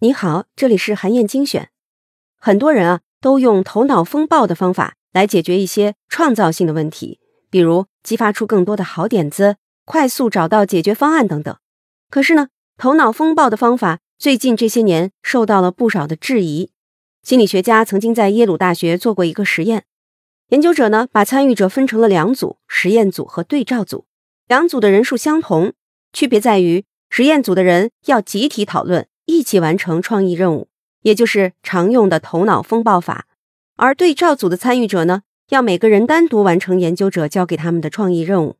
你好，这里是韩燕精选。很多人啊都用头脑风暴的方法来解决一些创造性的问题，比如激发出更多的好点子，快速找到解决方案等等。可是呢，头脑风暴的方法最近这些年受到了不少的质疑。心理学家曾经在耶鲁大学做过一个实验，研究者呢把参与者分成了两组：实验组和对照组。两组的人数相同，区别在于实验组的人要集体讨论。一起完成创意任务，也就是常用的头脑风暴法。而对照组的参与者呢，要每个人单独完成研究者交给他们的创意任务。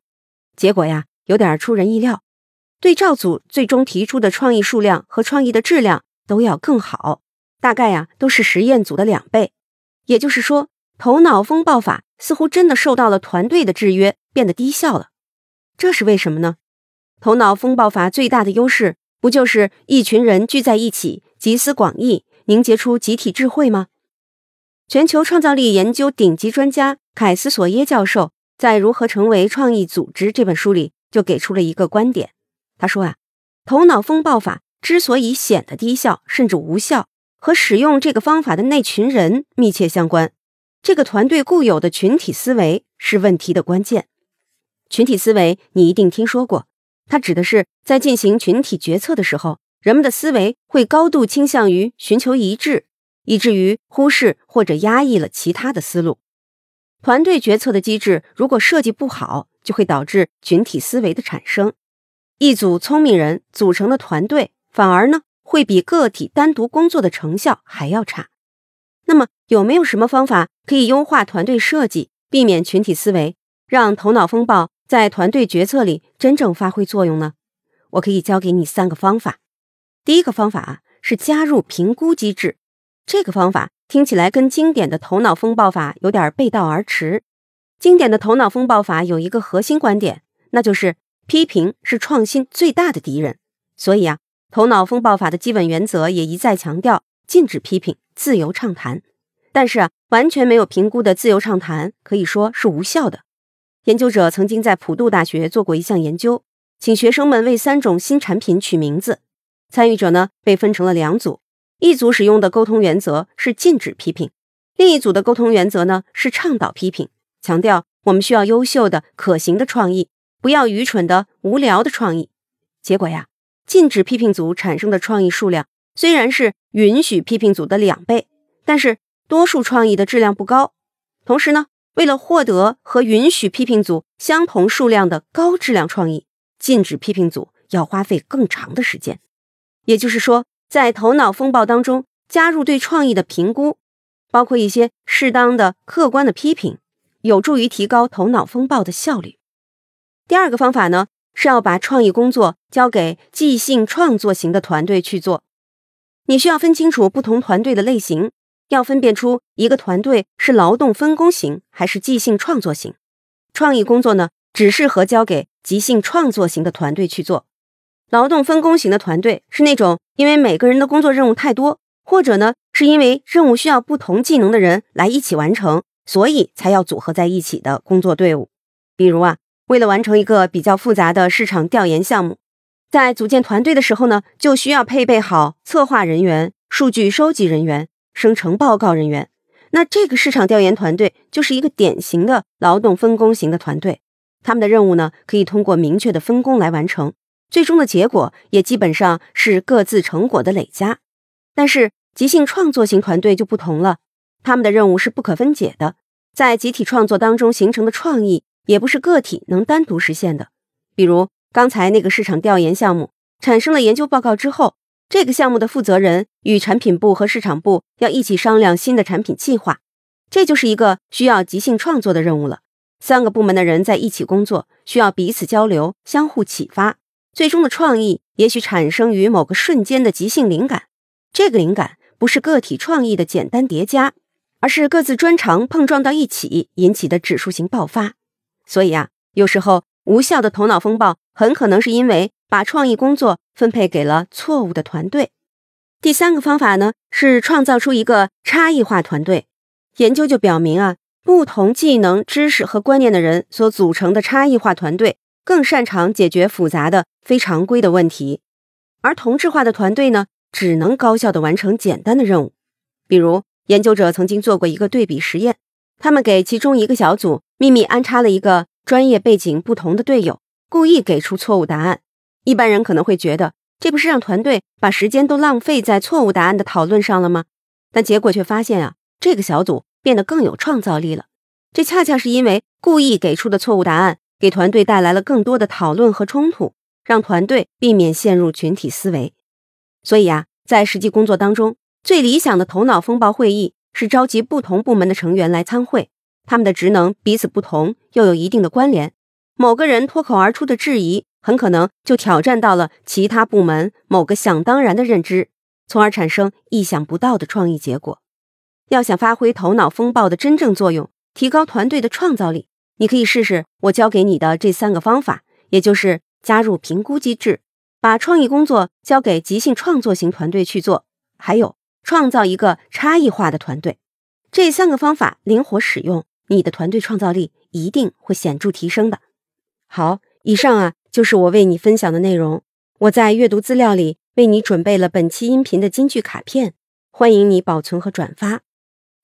结果呀，有点出人意料。对照组最终提出的创意数量和创意的质量都要更好，大概呀都是实验组的两倍。也就是说，头脑风暴法似乎真的受到了团队的制约，变得低效了。这是为什么呢？头脑风暴法最大的优势。不就是一群人聚在一起，集思广益，凝结出集体智慧吗？全球创造力研究顶级专家凯斯索耶教授在《如何成为创意组织》这本书里就给出了一个观点。他说啊，头脑风暴法之所以显得低效甚至无效，和使用这个方法的那群人密切相关。这个团队固有的群体思维是问题的关键。群体思维你一定听说过。它指的是在进行群体决策的时候，人们的思维会高度倾向于寻求一致，以至于忽视或者压抑了其他的思路。团队决策的机制如果设计不好，就会导致群体思维的产生。一组聪明人组成的团队，反而呢会比个体单独工作的成效还要差。那么，有没有什么方法可以优化团队设计，避免群体思维，让头脑风暴？在团队决策里真正发挥作用呢？我可以教给你三个方法。第一个方法啊是加入评估机制。这个方法听起来跟经典的头脑风暴法有点背道而驰。经典的头脑风暴法有一个核心观点，那就是批评是创新最大的敌人。所以啊，头脑风暴法的基本原则也一再强调禁止批评，自由畅谈。但是啊，完全没有评估的自由畅谈可以说是无效的。研究者曾经在普渡大学做过一项研究，请学生们为三种新产品取名字。参与者呢被分成了两组，一组使用的沟通原则是禁止批评，另一组的沟通原则呢是倡导批评，强调我们需要优秀的、可行的创意，不要愚蠢的、无聊的创意。结果呀，禁止批评组产生的创意数量虽然是允许批评组的两倍，但是多数创意的质量不高。同时呢。为了获得和允许批评组相同数量的高质量创意，禁止批评组要花费更长的时间。也就是说，在头脑风暴当中加入对创意的评估，包括一些适当的客观的批评，有助于提高头脑风暴的效率。第二个方法呢，是要把创意工作交给即兴创作型的团队去做。你需要分清楚不同团队的类型。要分辨出一个团队是劳动分工型还是即兴创作型。创意工作呢，只适合交给即兴创作型的团队去做。劳动分工型的团队是那种因为每个人的工作任务太多，或者呢是因为任务需要不同技能的人来一起完成，所以才要组合在一起的工作队伍。比如啊，为了完成一个比较复杂的市场调研项目，在组建团队的时候呢，就需要配备好策划人员、数据收集人员。生成报告人员，那这个市场调研团队就是一个典型的劳动分工型的团队。他们的任务呢，可以通过明确的分工来完成，最终的结果也基本上是各自成果的累加。但是即兴创作型团队就不同了，他们的任务是不可分解的，在集体创作当中形成的创意，也不是个体能单独实现的。比如刚才那个市场调研项目产生了研究报告之后。这个项目的负责人与产品部和市场部要一起商量新的产品计划，这就是一个需要即兴创作的任务了。三个部门的人在一起工作，需要彼此交流、相互启发，最终的创意也许产生于某个瞬间的即兴灵感。这个灵感不是个体创意的简单叠加，而是各自专长碰撞到一起引起的指数型爆发。所以啊，有时候无效的头脑风暴很可能是因为。把创意工作分配给了错误的团队。第三个方法呢，是创造出一个差异化团队。研究就表明啊，不同技能、知识和观念的人所组成的差异化团队，更擅长解决复杂的、非常规的问题。而同质化的团队呢，只能高效的完成简单的任务。比如，研究者曾经做过一个对比实验，他们给其中一个小组秘密安插了一个专业背景不同的队友，故意给出错误答案。一般人可能会觉得，这不是让团队把时间都浪费在错误答案的讨论上了吗？但结果却发现啊，这个小组变得更有创造力了。这恰恰是因为故意给出的错误答案，给团队带来了更多的讨论和冲突，让团队避免陷入群体思维。所以啊，在实际工作当中，最理想的头脑风暴会议是召集不同部门的成员来参会，他们的职能彼此不同，又有一定的关联。某个人脱口而出的质疑，很可能就挑战到了其他部门某个想当然的认知，从而产生意想不到的创意结果。要想发挥头脑风暴的真正作用，提高团队的创造力，你可以试试我教给你的这三个方法，也就是加入评估机制，把创意工作交给即兴创作型团队去做，还有创造一个差异化的团队。这三个方法灵活使用，你的团队创造力一定会显著提升的。好，以上啊就是我为你分享的内容。我在阅读资料里为你准备了本期音频的金句卡片，欢迎你保存和转发。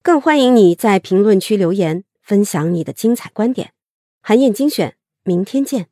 更欢迎你在评论区留言，分享你的精彩观点。韩燕精选，明天见。